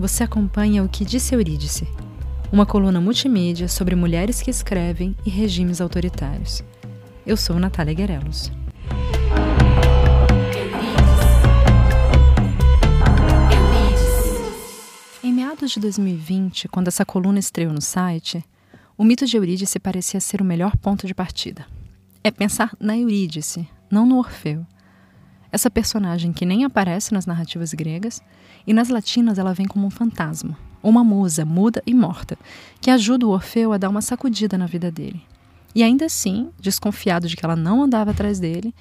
você acompanha o que disse Eurídice, uma coluna multimídia sobre mulheres que escrevem e regimes autoritários. Eu sou Natália Guerelos. Em meados de 2020, quando essa coluna estreou no site, o mito de Eurídice parecia ser o melhor ponto de partida. É pensar na Eurídice, não no Orfeu. Essa personagem que nem aparece nas narrativas gregas, e nas latinas ela vem como um fantasma, uma musa muda e morta, que ajuda o Orfeu a dar uma sacudida na vida dele. E ainda assim, desconfiado de que ela não andava atrás dele,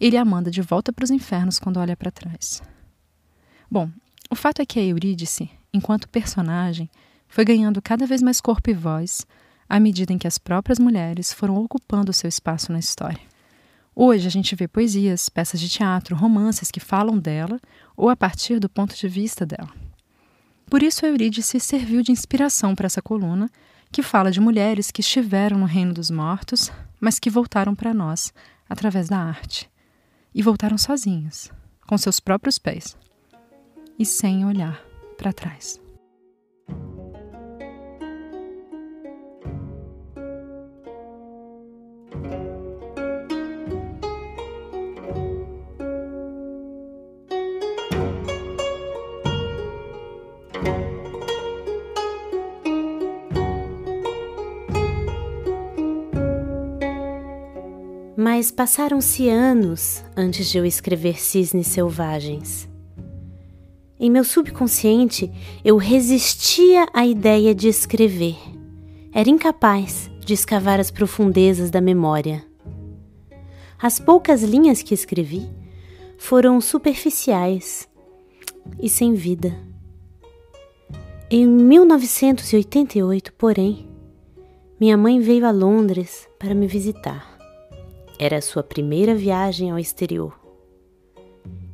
ele a manda de volta para os infernos quando olha para trás. Bom, o fato é que a Eurídice, enquanto personagem, foi ganhando cada vez mais corpo e voz à medida em que as próprias mulheres foram ocupando seu espaço na história. Hoje a gente vê poesias, peças de teatro, romances que falam dela ou a partir do ponto de vista dela. Por isso, Eurídice serviu de inspiração para essa coluna, que fala de mulheres que estiveram no reino dos mortos, mas que voltaram para nós através da arte. E voltaram sozinhas, com seus próprios pés, e sem olhar para trás. Mas passaram-se anos antes de eu escrever Cisnes Selvagens. Em meu subconsciente, eu resistia à ideia de escrever. Era incapaz de escavar as profundezas da memória. As poucas linhas que escrevi foram superficiais e sem vida. Em 1988, porém, minha mãe veio a Londres para me visitar. Era sua primeira viagem ao exterior.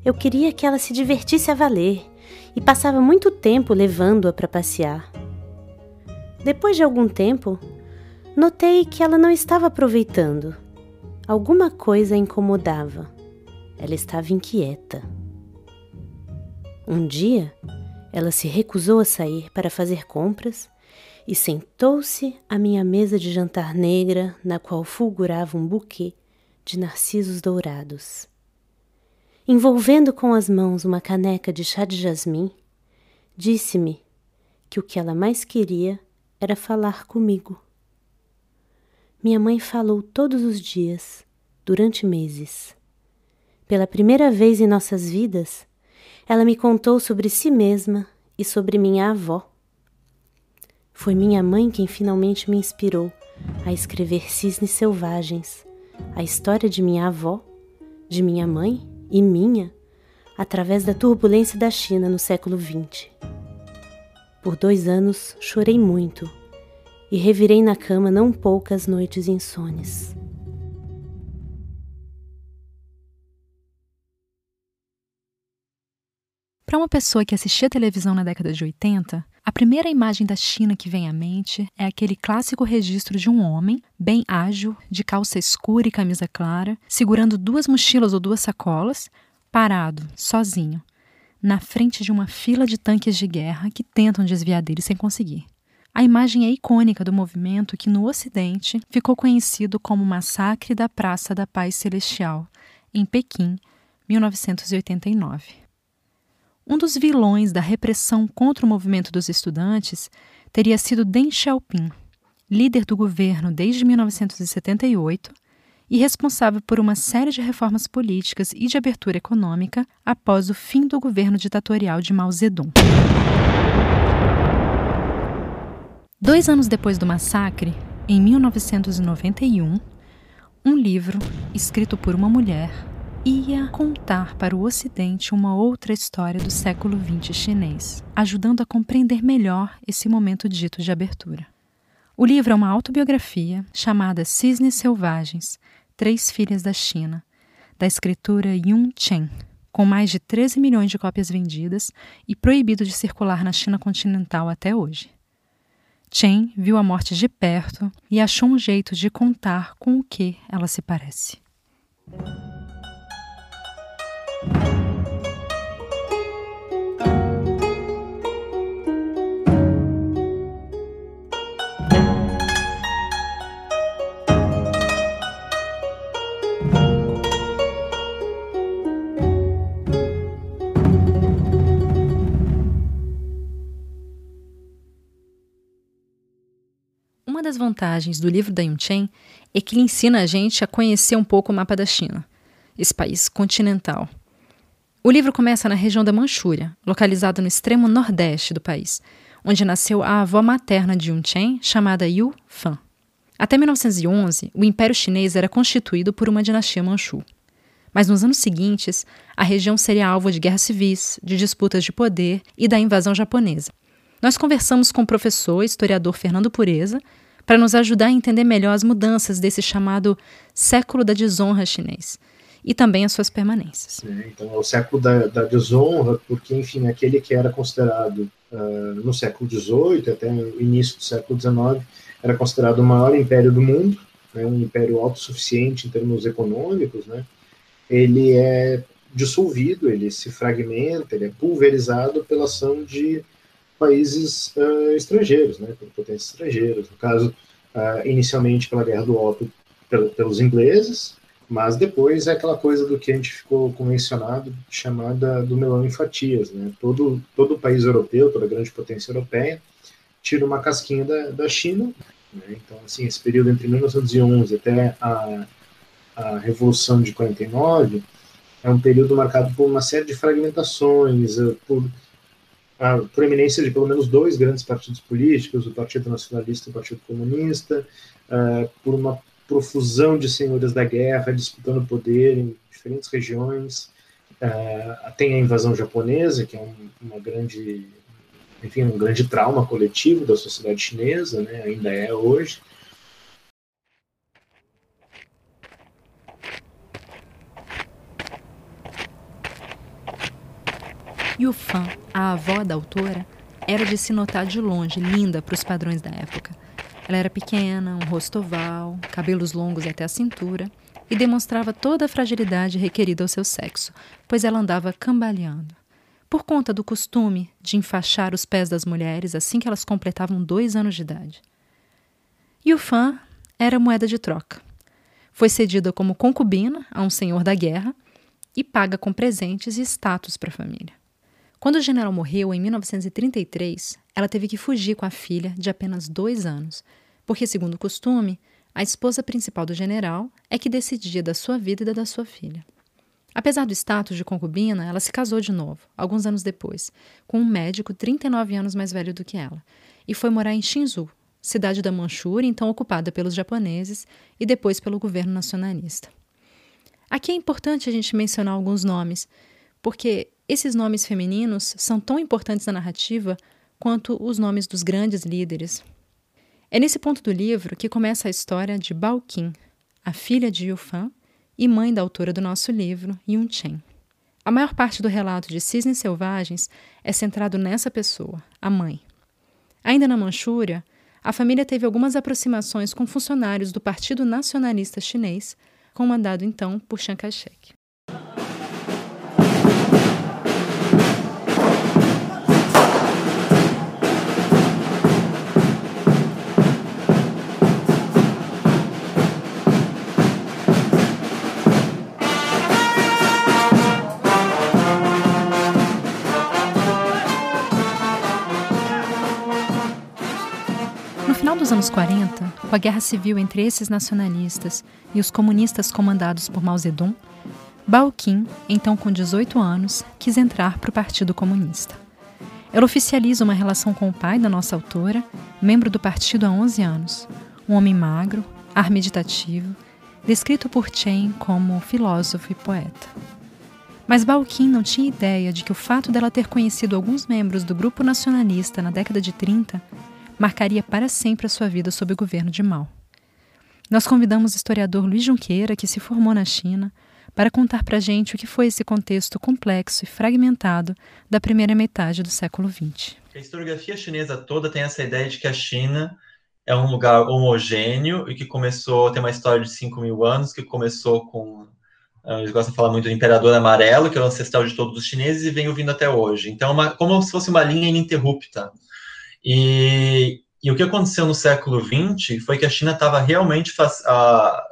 Eu queria que ela se divertisse a valer e passava muito tempo levando-a para passear. Depois de algum tempo, notei que ela não estava aproveitando. Alguma coisa a incomodava. Ela estava inquieta. Um dia, ela se recusou a sair para fazer compras e sentou-se à minha mesa de jantar negra, na qual fulgurava um buquê de narcisos dourados. Envolvendo com as mãos uma caneca de chá de jasmim, disse-me que o que ela mais queria era falar comigo. Minha mãe falou todos os dias, durante meses. Pela primeira vez em nossas vidas, ela me contou sobre si mesma e sobre minha avó. Foi minha mãe quem finalmente me inspirou a escrever Cisnes Selvagens, a história de minha avó, de minha mãe e minha, através da turbulência da China no século XX. Por dois anos chorei muito e revirei na cama não poucas noites insones. Para uma pessoa que assistia televisão na década de 80, a primeira imagem da China que vem à mente é aquele clássico registro de um homem, bem ágil, de calça escura e camisa clara, segurando duas mochilas ou duas sacolas, parado, sozinho, na frente de uma fila de tanques de guerra que tentam desviar dele sem conseguir. A imagem é icônica do movimento que no Ocidente ficou conhecido como Massacre da Praça da Paz Celestial, em Pequim, 1989. Um dos vilões da repressão contra o movimento dos estudantes teria sido Deng Xiaoping, líder do governo desde 1978 e responsável por uma série de reformas políticas e de abertura econômica após o fim do governo ditatorial de Mao Zedong. Dois anos depois do massacre, em 1991, um livro, escrito por uma mulher, ia contar para o Ocidente uma outra história do século XX chinês, ajudando a compreender melhor esse momento dito de abertura. O livro é uma autobiografia chamada Cisnes Selvagens Três Filhas da China, da escritora Yun Chen, com mais de 13 milhões de cópias vendidas e proibido de circular na China continental até hoje. Chen viu a morte de perto e achou um jeito de contar com o que ela se parece. Uma das vantagens do livro da Yunchen é que ele ensina a gente a conhecer um pouco o mapa da China, esse país continental. O livro começa na região da Manchúria, localizada no extremo nordeste do país, onde nasceu a avó materna de Yun Chen, chamada Yu Fan. Até 1911, o Império Chinês era constituído por uma dinastia Manchu. Mas nos anos seguintes, a região seria alvo de guerras civis, de disputas de poder e da invasão japonesa. Nós conversamos com o professor e historiador Fernando Pureza para nos ajudar a entender melhor as mudanças desse chamado século da desonra chinês e também as suas permanências. É, então, é o século da, da, desonra, porque, enfim, aquele que era considerado uh, no século XVIII até o início do século XIX era considerado o maior império do mundo, né, um império autossuficiente em termos econômicos, né, ele é dissolvido, ele se fragmenta, ele é pulverizado pela ação de países uh, estrangeiros, né, por potências estrangeiras. No caso, uh, inicialmente pela Guerra do Ópio pelos ingleses, mas depois é aquela coisa do que a gente ficou convencionado, chamada do melão em fatias. Né? Todo, todo país europeu, toda grande potência europeia, tira uma casquinha da, da China. Né? Então, assim, esse período entre 1911 até a, a Revolução de 49 é um período marcado por uma série de fragmentações, eh, por a proeminência de pelo menos dois grandes partidos políticos, o Partido Nacionalista e o Partido Comunista, uh, por uma profusão de senhores da guerra disputando poder em diferentes regiões. Uh, tem a invasão japonesa, que é um, uma grande, enfim, um grande trauma coletivo da sociedade chinesa, né, ainda é hoje. Yufan, a avó da autora, era de se notar de longe linda para os padrões da época. Ela era pequena, um rosto oval, cabelos longos até a cintura e demonstrava toda a fragilidade requerida ao seu sexo, pois ela andava cambaleando. Por conta do costume de enfaixar os pés das mulheres assim que elas completavam dois anos de idade. Yufan era moeda de troca. Foi cedida como concubina a um senhor da guerra e paga com presentes e status para a família. Quando o general morreu em 1933, ela teve que fugir com a filha de apenas dois anos, porque, segundo o costume, a esposa principal do general é que decidia da sua vida e da da sua filha. Apesar do status de concubina, ela se casou de novo, alguns anos depois, com um médico 39 anos mais velho do que ela, e foi morar em Shinzu, cidade da Manchúria, então ocupada pelos japoneses e depois pelo governo nacionalista. Aqui é importante a gente mencionar alguns nomes, porque esses nomes femininos são tão importantes na narrativa quanto os nomes dos grandes líderes. É nesse ponto do livro que começa a história de Bao Qin, a filha de Yufan e mãe da autora do nosso livro, Yun Chen. A maior parte do relato de Cisnes Selvagens é centrado nessa pessoa, a mãe. Ainda na Manchúria, a família teve algumas aproximações com funcionários do Partido Nacionalista Chinês, comandado então por Chiang Kai-shek. Anos 40, com a guerra civil entre esses nacionalistas e os comunistas comandados por Mao Zedong, Bao Qin, então com 18 anos, quis entrar para o Partido Comunista. Ela oficializa uma relação com o pai da nossa autora, membro do partido há 11 anos, um homem magro, ar meditativo, descrito por Chen como filósofo e poeta. Mas Balkin não tinha ideia de que o fato dela ter conhecido alguns membros do grupo nacionalista na década de 30 marcaria para sempre a sua vida sob o governo de Mao. Nós convidamos o historiador Luiz Junqueira, que se formou na China, para contar para a gente o que foi esse contexto complexo e fragmentado da primeira metade do século XX. A historiografia chinesa toda tem essa ideia de que a China é um lugar homogêneo e que começou, tem uma história de 5 mil anos, que começou com, ah, eles gostam de falar muito do Imperador Amarelo, que é o ancestral de todos os chineses e vem ouvindo até hoje. Então, uma, como se fosse uma linha ininterrupta. E, e o que aconteceu no século XX foi que a China estava realmente estava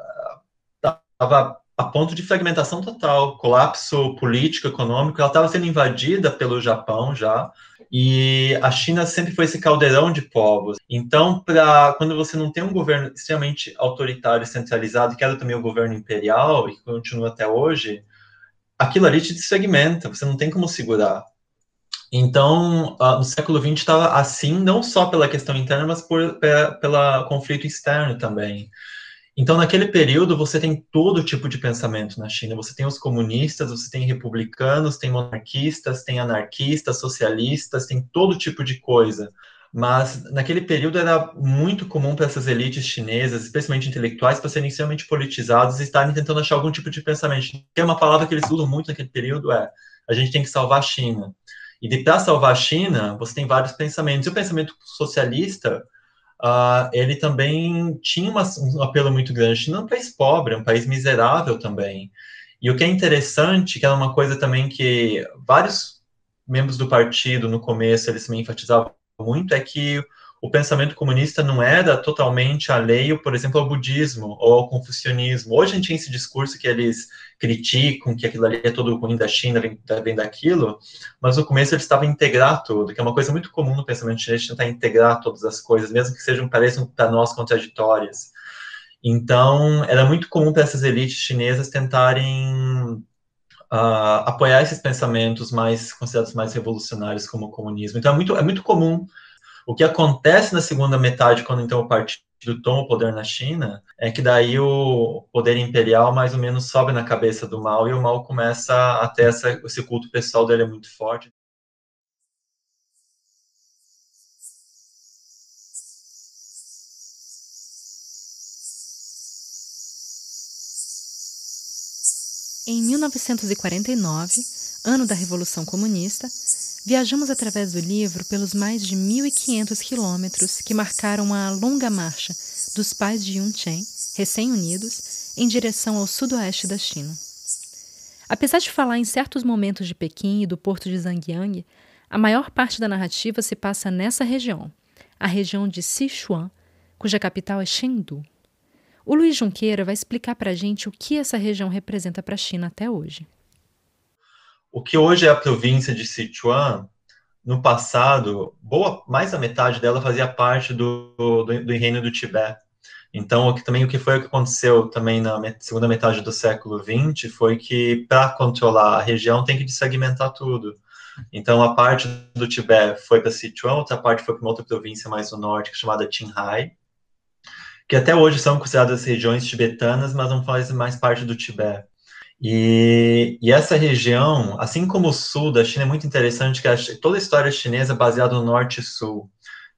a ponto de fragmentação total, colapso político, econômico. Ela estava sendo invadida pelo Japão já. E a China sempre foi esse caldeirão de povos. Então, quando você não tem um governo extremamente autoritário e centralizado, que era também o governo imperial e continua até hoje, aquilo ali te segmenta, você não tem como segurar. Então, uh, século XX estava assim, não só pela questão interna, mas por, pela conflito externo também. Então, naquele período, você tem todo tipo de pensamento na China. Você tem os comunistas, você tem republicanos, tem monarquistas, tem anarquistas, socialistas, tem todo tipo de coisa. Mas naquele período era muito comum para essas elites chinesas, especialmente intelectuais, para serem extremamente politizados e estarem tentando achar algum tipo de pensamento. Que é uma palavra que eles usam muito naquele período é: a gente tem que salvar a China. E para salvar a China, você tem vários pensamentos. E o pensamento socialista uh, ele também tinha uma, um apelo muito grande. China é um país pobre, é um país miserável também. E o que é interessante, que era uma coisa também que vários membros do partido, no começo, eles também enfatizavam muito, é que o pensamento comunista não era totalmente alheio, por exemplo, ao budismo ou ao confucionismo. Hoje a gente tem esse discurso que eles criticam, que aquilo ali é todo ruim da China, vem, vem daquilo, mas no começo eles estavam integrar tudo, que é uma coisa muito comum no pensamento chinês, tentar integrar todas as coisas, mesmo que sejam, pareçam para nós contraditórias. Então, era muito comum para essas elites chinesas tentarem Uh, apoiar esses pensamentos mais considerados mais revolucionários como o comunismo. Então é muito, é muito comum o que acontece na segunda metade, quando então o partido toma o poder na China, é que daí o poder imperial mais ou menos sobe na cabeça do mal e o mal começa a ter essa, esse culto pessoal dele é muito forte. Em 1949, ano da Revolução Comunista, Viajamos através do livro pelos mais de 1.500 quilômetros que marcaram a longa marcha dos pais de Yun Chen, recém-unidos, em direção ao sudoeste da China. Apesar de falar em certos momentos de Pequim e do porto de Zhangjiang, a maior parte da narrativa se passa nessa região, a região de Sichuan, cuja capital é Chengdu. O Luiz Junqueira vai explicar para a gente o que essa região representa para a China até hoje. O que hoje é a província de Sichuan, no passado, boa, mais da metade dela fazia parte do, do, do reino do Tibete. Então, o que, também o que foi o que aconteceu também na segunda metade do século XX foi que, para controlar a região, tem que desegmentar tudo. Então, a parte do Tibete foi para Sichuan, outra parte foi para uma outra província mais no norte, é chamada Qinghai, que até hoje são consideradas regiões tibetanas, mas não fazem mais parte do Tibete. E, e, essa região, assim como o sul da China, é muito interessante, que a, toda a história chinesa é baseada no norte e sul,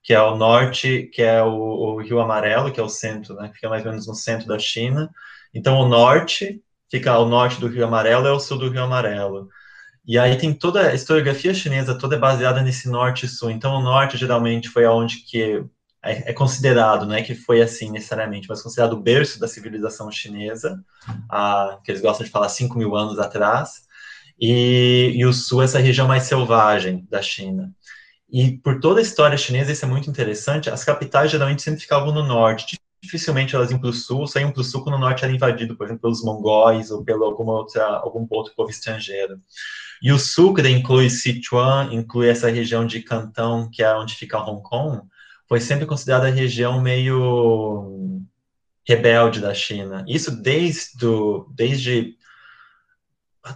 que é o norte, que é o, o, Rio Amarelo, que é o centro, né, que fica mais ou menos no centro da China. Então, o norte fica ao norte do Rio Amarelo é o sul do Rio Amarelo. E aí tem toda a historiografia chinesa toda é baseada nesse norte e sul. Então, o norte geralmente foi aonde que é, é, considerado, não é que foi assim necessariamente, mas considerado o berço da civilização chinesa, a, que eles gostam de falar 5 mil anos atrás, e, e o sul, essa região mais selvagem da China. E por toda a história chinesa, isso é muito interessante, as capitais geralmente sempre ficavam no norte, dificilmente elas iam para o sul, só iam para o sul quando o norte era invadido, por exemplo, pelos mongóis ou pelo alguma outra, algum outro povo estrangeiro. E o sul, que inclui Sichuan, inclui essa região de Cantão, que é onde fica Hong Kong, foi sempre considerada a região meio rebelde da China. Isso desde, do, desde,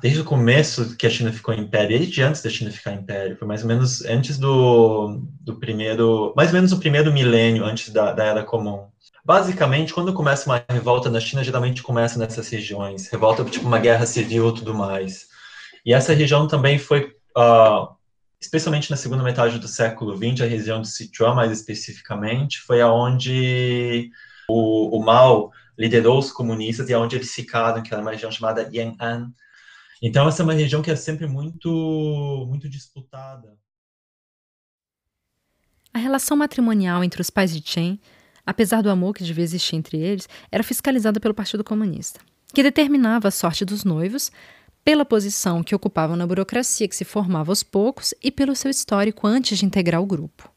desde o começo que a China ficou império, desde antes da China ficar império, foi mais ou menos antes do, do primeiro, mais ou menos o primeiro milênio antes da, da Era Comum. Basicamente, quando começa uma revolta na China, geralmente começa nessas regiões. Revolta tipo uma guerra civil e tudo mais. E essa região também foi uh, especialmente na segunda metade do século XX, a região de Sichuan, mais especificamente, foi aonde o, o Mao liderou os comunistas e aonde eles ficaram, que era uma região chamada Yan'an. Então, essa é uma região que é sempre muito, muito disputada. A relação matrimonial entre os pais de Chen, apesar do amor que devia existir entre eles, era fiscalizada pelo Partido Comunista, que determinava a sorte dos noivos pela posição que ocupavam na burocracia que se formava aos poucos e pelo seu histórico antes de integrar o grupo.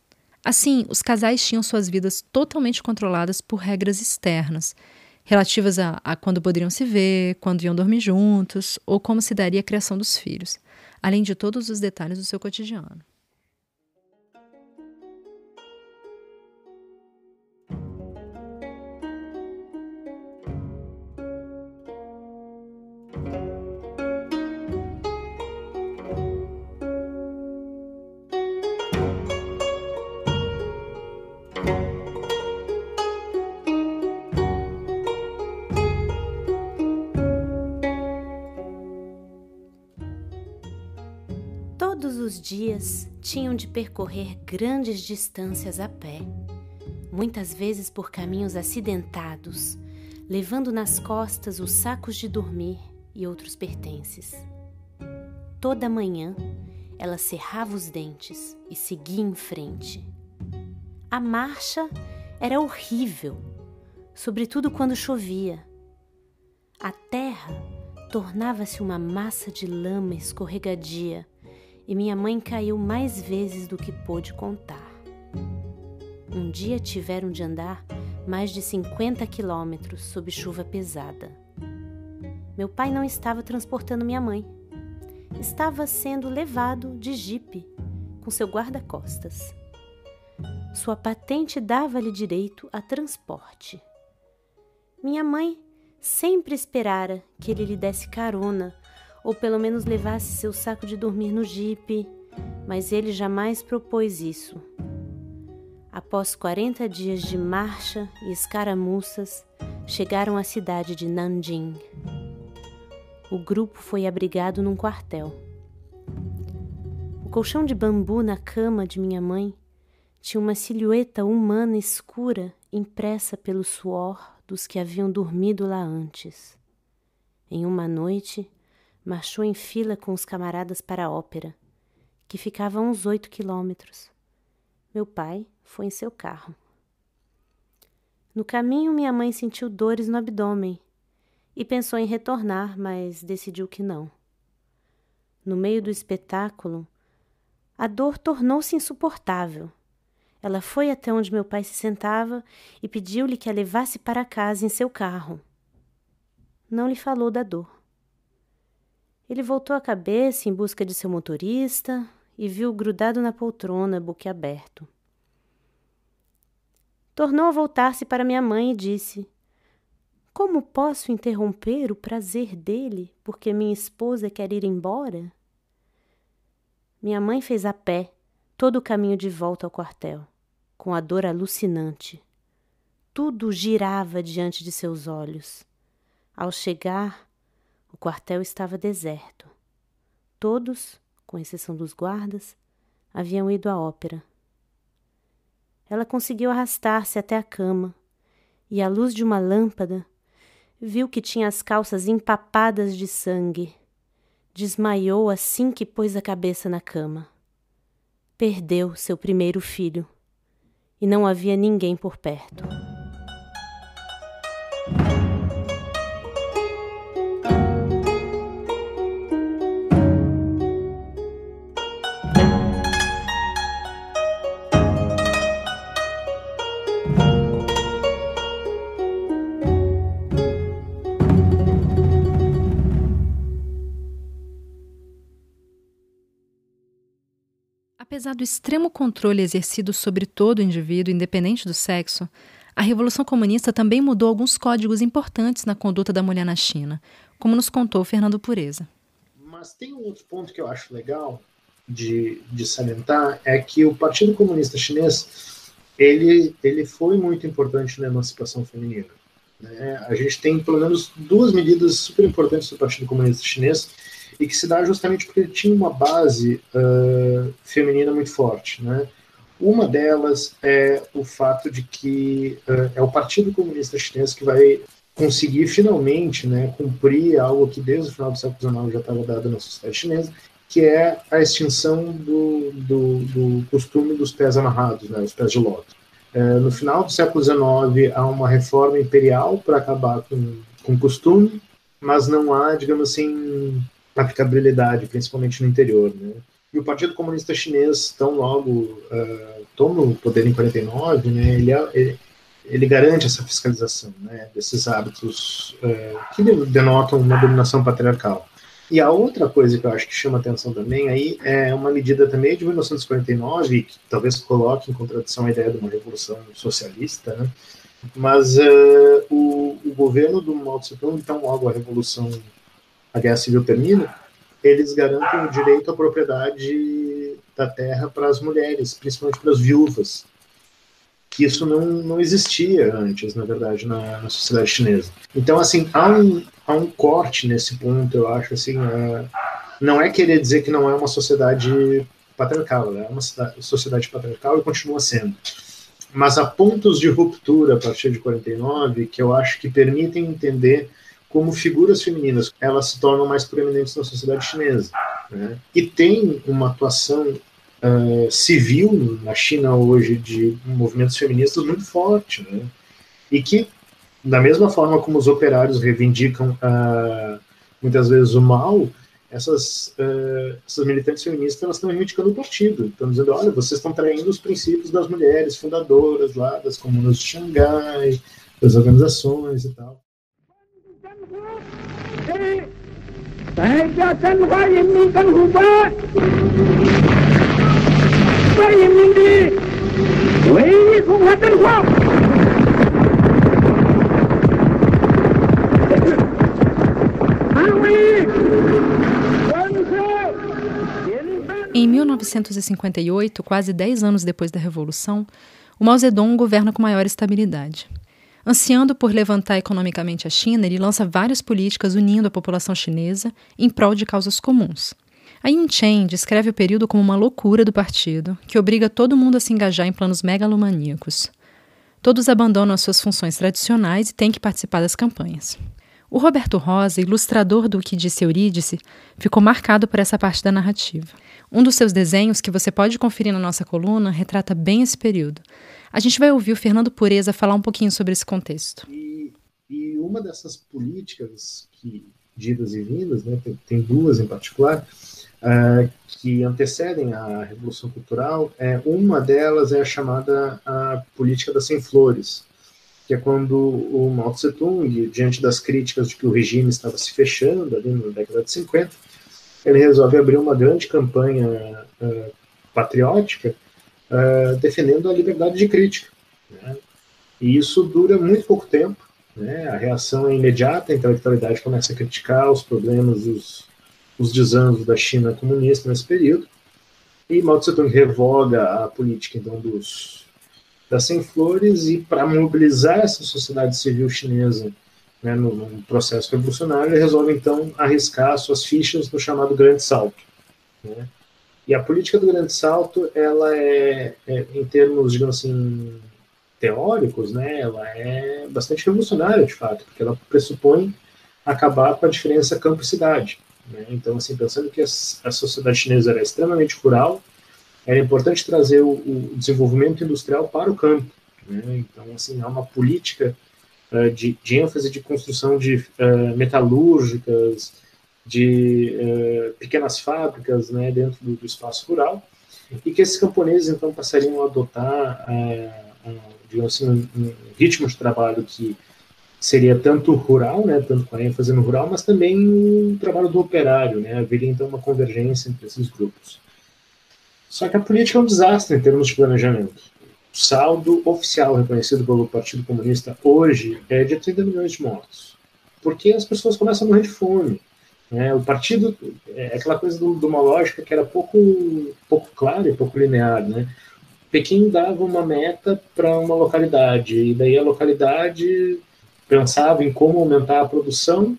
Assim, os casais tinham suas vidas totalmente controladas por regras externas, relativas a, a quando poderiam se ver, quando iam dormir juntos ou como se daria a criação dos filhos, além de todos os detalhes do seu cotidiano. Dias tinham de percorrer grandes distâncias a pé, muitas vezes por caminhos acidentados, levando nas costas os sacos de dormir e outros pertences. Toda manhã ela cerrava os dentes e seguia em frente. A marcha era horrível, sobretudo quando chovia. A terra tornava-se uma massa de lama escorregadia e minha mãe caiu mais vezes do que pôde contar. Um dia tiveram de andar mais de 50 quilômetros sob chuva pesada. Meu pai não estava transportando minha mãe. Estava sendo levado de jipe com seu guarda-costas. Sua patente dava-lhe direito a transporte. Minha mãe sempre esperara que ele lhe desse carona ou pelo menos levasse seu saco de dormir no jipe, mas ele jamais propôs isso. Após 40 dias de marcha e escaramuças, chegaram à cidade de Nanjing. O grupo foi abrigado num quartel. O colchão de bambu na cama de minha mãe tinha uma silhueta humana escura impressa pelo suor dos que haviam dormido lá antes. Em uma noite, marchou em fila com os camaradas para a ópera, que ficava a uns oito quilômetros. Meu pai foi em seu carro. No caminho, minha mãe sentiu dores no abdômen e pensou em retornar, mas decidiu que não. No meio do espetáculo, a dor tornou-se insuportável. Ela foi até onde meu pai se sentava e pediu-lhe que a levasse para casa em seu carro. Não lhe falou da dor. Ele voltou a cabeça em busca de seu motorista e viu grudado na poltrona, boquiaberto. Tornou a voltar-se para minha mãe e disse: Como posso interromper o prazer dele porque minha esposa quer ir embora? Minha mãe fez a pé todo o caminho de volta ao quartel, com a dor alucinante. Tudo girava diante de seus olhos. Ao chegar, o quartel estava deserto. Todos, com exceção dos guardas, haviam ido à ópera. Ela conseguiu arrastar-se até a cama e, à luz de uma lâmpada, viu que tinha as calças empapadas de sangue. Desmaiou assim que pôs a cabeça na cama. Perdeu seu primeiro filho e não havia ninguém por perto. Apesar do extremo controle exercido sobre todo indivíduo, independente do sexo, a Revolução Comunista também mudou alguns códigos importantes na conduta da mulher na China, como nos contou Fernando Pureza. Mas tem um outro ponto que eu acho legal de, de salientar, é que o Partido Comunista Chinês ele, ele foi muito importante na emancipação feminina. Né? A gente tem pelo menos duas medidas super importantes do Partido Comunista Chinês e que se dá justamente porque ele tinha uma base uh, feminina muito forte, né? Uma delas é o fato de que uh, é o Partido Comunista Chinês que vai conseguir finalmente né, cumprir algo que desde o final do século XIX já estava dado na sociedade chinesa, que é a extinção do, do, do costume dos pés amarrados, né, os pés de loto. Uh, no final do século XIX há uma reforma imperial para acabar com, com o costume, mas não há, digamos assim, aplicabilidade, principalmente no interior. Né? E o Partido Comunista Chinês, tão logo uh, toma o poder em 49, né, ele, é, ele, ele garante essa fiscalização né, desses hábitos uh, que denotam uma dominação patriarcal. E a outra coisa que eu acho que chama atenção também aí é uma medida também de 1949, que talvez coloque em contradição a ideia de uma revolução socialista, né? mas uh, o, o, governo do Mao Tse Tung, então logo a revolução a guerra civil termina, eles garantem o direito à propriedade da terra para as mulheres, principalmente para as viúvas, que isso não, não existia antes, na verdade, na, na sociedade chinesa. Então, assim, há um, há um corte nesse ponto, eu acho, assim, uh, não é querer dizer que não é uma sociedade patriarcal, né? é uma sociedade patriarcal e continua sendo. Mas há pontos de ruptura a partir de 49 que eu acho que permitem entender como figuras femininas elas se tornam mais proeminentes na sociedade chinesa. Né? E tem uma atuação uh, civil na China hoje de movimentos feministas muito forte, né? e que, da mesma forma como os operários reivindicam uh, muitas vezes o mal, essas, uh, essas militantes feministas elas estão reivindicando o partido, estão dizendo, olha, vocês estão traindo os princípios das mulheres fundadoras lá, das comunas de Xangai, das organizações e tal. Em 1958, quase 10 anos depois da Revolução, o Mao Zedong governa com maior estabilidade. Ansiando por levantar economicamente a China, ele lança várias políticas unindo a população chinesa em prol de causas comuns. A Yin Chen descreve o período como uma loucura do partido, que obriga todo mundo a se engajar em planos megalomaníacos. Todos abandonam as suas funções tradicionais e têm que participar das campanhas. O Roberto Rosa, ilustrador do que disse Eurídice, ficou marcado por essa parte da narrativa. Um dos seus desenhos, que você pode conferir na nossa coluna, retrata bem esse período. A gente vai ouvir o Fernando Pureza falar um pouquinho sobre esse contexto. E, e uma dessas políticas que didas e vindas, né, tem, tem duas em particular, uh, que antecedem a Revolução Cultural, é, uma delas é a chamada a política das sem flores, que é quando o Mao Tse Tung, diante das críticas de que o regime estava se fechando ali na década de 50, ele resolve abrir uma grande campanha uh, patriótica uh, defendendo a liberdade de crítica. Né? E isso dura muito pouco tempo, né? a reação é imediata, a intelectualidade começa a criticar os problemas, os, os desandos da China comunista nesse período, e Mao Tse Tung revoga a política então dos das sem flores e para mobilizar essa sociedade civil chinesa né, no, no, processo revolucionário, ele resolve então arriscar suas fichas no chamado Grande Salto. Né? E a política do Grande Salto, ela é, é, em termos, digamos assim, teóricos, né, ela é bastante revolucionária, de fato, porque ela pressupõe acabar com a diferença campo e cidade. Né? Então, assim, pensando que a, a sociedade chinesa era extremamente rural, era importante trazer o, o desenvolvimento industrial para o campo. Né? Então, assim, há uma política uh, de, de, ênfase de construção de uh, metalúrgicas, de uh, pequenas fábricas né, dentro do, do, espaço rural, e que esses camponeses, então, passariam a adotar, digamos assim, um, um, ritmo de trabalho que seria tanto rural, né, tanto com a ênfase no rural, mas também o trabalho do operário, né, haveria, então, uma convergência entre esses grupos. Só que a política é um desastre em termos de planejamento. O saldo oficial reconhecido pelo Partido Comunista hoje é de 30 milhões de mortos. Porque as pessoas começam a morrer de fome. Né? O partido é aquela coisa de uma lógica que era pouco, pouco clara e pouco linear. Né? Pequim dava uma meta para uma localidade, e daí a localidade pensava em como aumentar a produção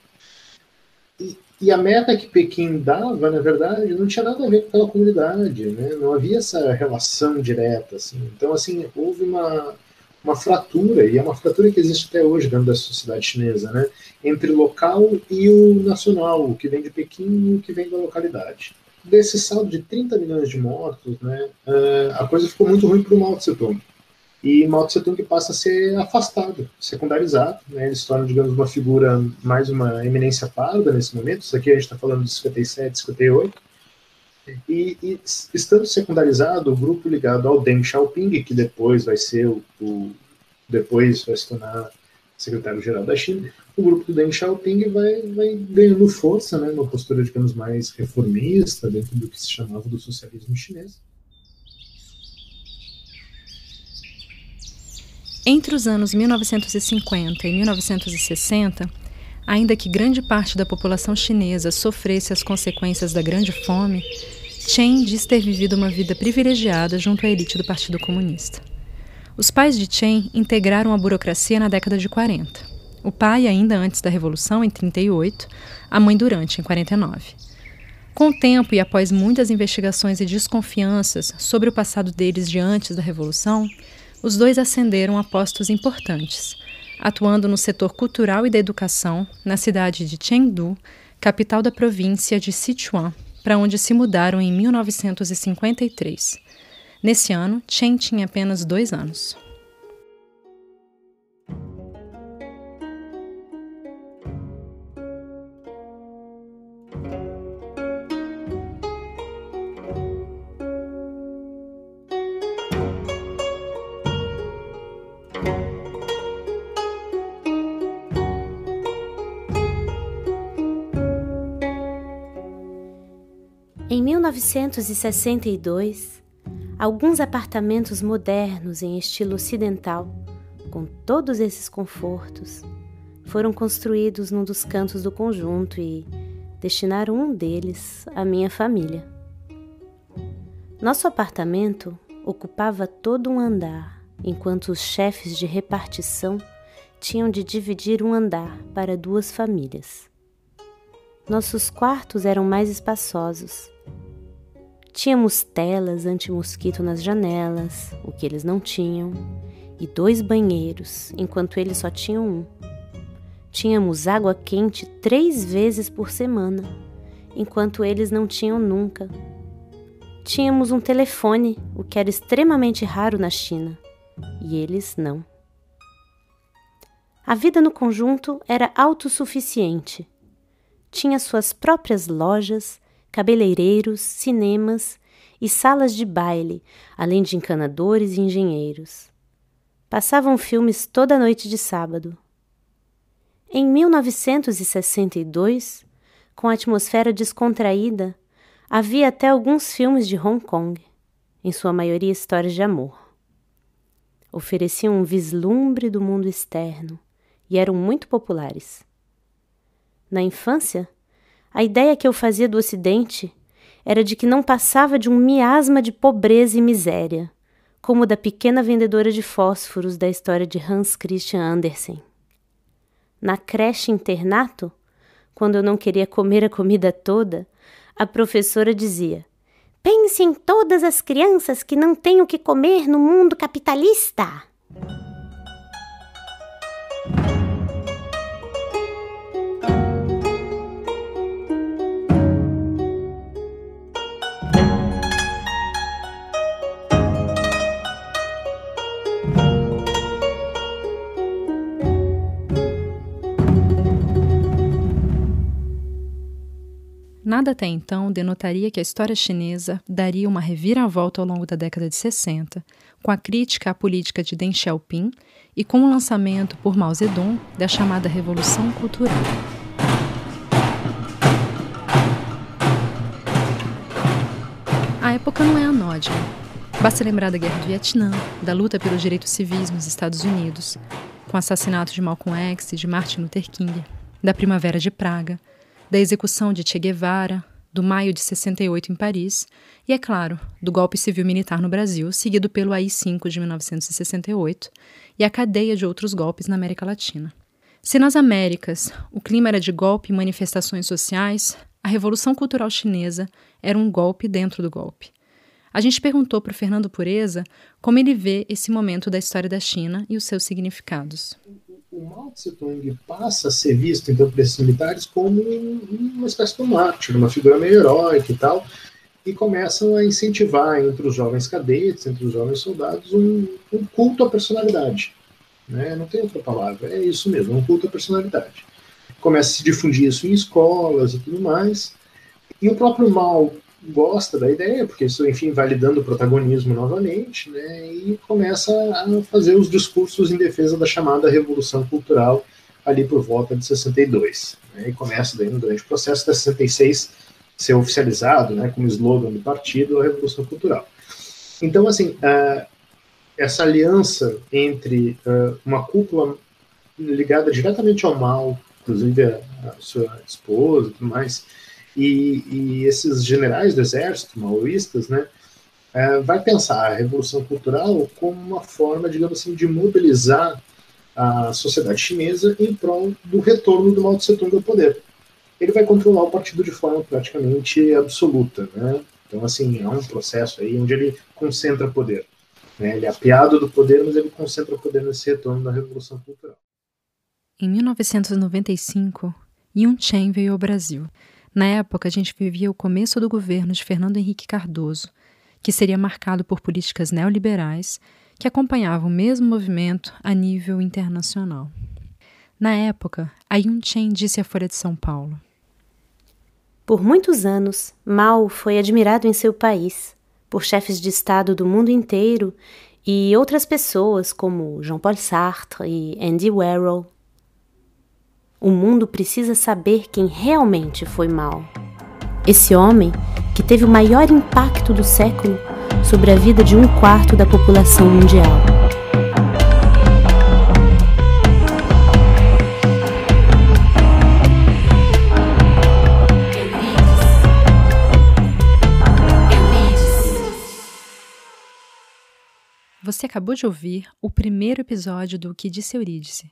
e a meta que Pequim dava, na verdade, não tinha nada a ver com aquela comunidade, né? Não havia essa relação direta, assim. Então, assim, houve uma, uma fratura, e é uma fratura que existe até hoje dentro da sociedade chinesa, né? Entre local e o nacional, o que vem de Pequim e o que vem da localidade. Desse saldo de 30 milhões de mortos, né, eh, a coisa ficou muito ruim para o Mao Tse Tung e Mao Tse Tung passa a ser afastado, secundarizado, né? ele se torna, digamos, uma figura, mais uma eminência parda nesse momento, isso aqui a gente está falando de 57, 58, e, e, estando secundarizado, o grupo ligado ao Deng Xiaoping, que depois vai ser o, o depois vai se tornar secretário-geral da China, o grupo do Deng Xiaoping vai, vai ganhando força, né, uma postura, digamos, mais reformista dentro do que se chamava do socialismo chinês. Entre os anos 1950 e 1960, ainda que grande parte da população chinesa sofresse as consequências da Grande Fome, Chen diz ter vivido uma vida privilegiada junto à elite do Partido Comunista. Os pais de Chen integraram a burocracia na década de 40. O pai, ainda antes da Revolução, em 38, a mãe durante, em 49. Com o tempo e após muitas investigações e desconfianças sobre o passado deles de antes da Revolução, os dois ascenderam a postos importantes, atuando no setor cultural e da educação na cidade de Chengdu, capital da província de Sichuan, para onde se mudaram em 1953. Nesse ano, Chen tinha apenas dois anos. 1962, alguns apartamentos modernos em estilo ocidental, com todos esses confortos, foram construídos num dos cantos do conjunto e destinaram um deles à minha família. Nosso apartamento ocupava todo um andar, enquanto os chefes de repartição tinham de dividir um andar para duas famílias. Nossos quartos eram mais espaçosos Tínhamos telas anti-mosquito nas janelas, o que eles não tinham, e dois banheiros, enquanto eles só tinham um. Tínhamos água quente três vezes por semana, enquanto eles não tinham nunca. Tínhamos um telefone, o que era extremamente raro na China, e eles não. A vida no conjunto era autossuficiente. Tinha suas próprias lojas cabeleireiros, cinemas e salas de baile, além de encanadores e engenheiros. Passavam filmes toda noite de sábado. Em 1962, com a atmosfera descontraída, havia até alguns filmes de Hong Kong, em sua maioria histórias de amor. Ofereciam um vislumbre do mundo externo e eram muito populares. Na infância, a ideia que eu fazia do Ocidente era de que não passava de um miasma de pobreza e miséria, como da pequena vendedora de fósforos da história de Hans Christian Andersen. Na creche internato, quando eu não queria comer a comida toda, a professora dizia: Pense em todas as crianças que não têm o que comer no mundo capitalista. Nada até então denotaria que a história chinesa daria uma reviravolta ao longo da década de 60, com a crítica à política de Deng Xiaoping e com o lançamento por Mao Zedong da chamada Revolução Cultural. A época não é anódina. Basta lembrar da Guerra do Vietnã, da luta pelos direitos civis nos Estados Unidos, com o assassinato de Malcolm X e de Martin Luther King, da Primavera de Praga, da execução de Che Guevara, do maio de 68 em Paris, e, é claro, do golpe civil-militar no Brasil, seguido pelo AI-5 de 1968 e a cadeia de outros golpes na América Latina. Se nas Américas o clima era de golpe e manifestações sociais, a Revolução Cultural Chinesa era um golpe dentro do golpe. A gente perguntou para o Fernando Pureza como ele vê esse momento da história da China e os seus significados o Mao Tse Tung passa a ser visto, então, por esses militares como uma espécie de mártir, uma figura meio heróica e tal, e começam a incentivar entre os jovens cadetes, entre os jovens soldados, um, um culto à personalidade. Né? Não tem outra palavra, é isso mesmo, um culto à personalidade. Começa a se difundir isso em escolas e tudo mais, e o próprio Mao gosta da ideia, porque isso, enfim, vai lhe dando protagonismo novamente, né, e começa a fazer os discursos em defesa da chamada Revolução Cultural ali por volta de 62. Né, e começa daí, durante o processo de 66 ser oficializado, né, como slogan do partido, a Revolução Cultural. Então, assim, uh, essa aliança entre uh, uma cúpula ligada diretamente ao mal, inclusive a, a sua esposa e tudo mais, e, e esses generais do exército, maoístas, né, é, vai pensar a revolução cultural como uma forma, digamos assim, de mobilizar a sociedade chinesa em prol do retorno do Mao Tse Tung ao poder. ele vai controlar o partido de forma praticamente absoluta, né? Então, assim, é um processo aí onde ele concentra poder. Né? Ele é apiado do poder, mas ele concentra poder nesse retorno da Revolução Cultural. Em 1995, Yun Chen veio ao Brasil. Na época, a gente vivia o começo do governo de Fernando Henrique Cardoso, que seria marcado por políticas neoliberais que acompanhavam o mesmo movimento a nível internacional. Na época, a Yun Chen disse à Folha de São Paulo: Por muitos anos, Mao foi admirado em seu país por chefes de Estado do mundo inteiro e outras pessoas como Jean-Paul Sartre e Andy Warhol. O mundo precisa saber quem realmente foi Mao. Esse homem que teve o maior impacto do século sobre a vida de um quarto da população mundial. Você acabou de ouvir o primeiro episódio do que disse Eurídice,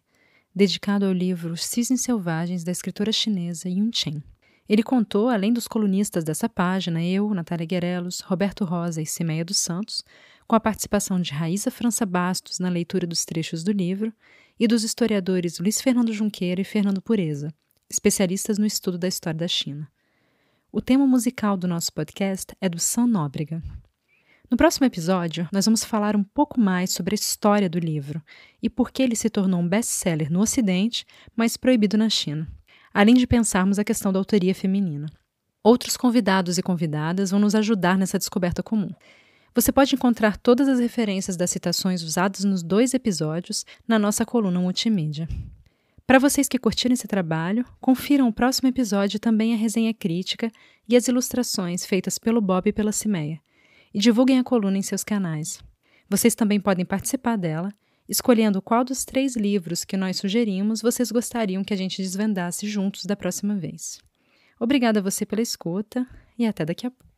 dedicado ao livro Cisnes Selvagens da escritora chinesa Yun Chen. Ele contou, além dos colunistas dessa página, eu, Natália Guerelos, Roberto Rosa e Simeia dos Santos, com a participação de Raíssa França Bastos na leitura dos trechos do livro e dos historiadores Luiz Fernando Junqueira e Fernando Pureza, especialistas no estudo da história da China. O tema musical do nosso podcast é do Sam Nóbrega. No próximo episódio, nós vamos falar um pouco mais sobre a história do livro e por que ele se tornou um best-seller no Ocidente, mas proibido na China, além de pensarmos a questão da autoria feminina. Outros convidados e convidadas vão nos ajudar nessa descoberta comum. Você pode encontrar todas as referências das citações usadas nos dois episódios na nossa coluna multimídia. Para vocês que curtiram esse trabalho, confiram o próximo episódio também a resenha crítica e as ilustrações feitas pelo Bob e pela Cimeia e divulguem a coluna em seus canais. Vocês também podem participar dela, escolhendo qual dos três livros que nós sugerimos vocês gostariam que a gente desvendasse juntos da próxima vez. Obrigada a você pela escuta e até daqui a pouco.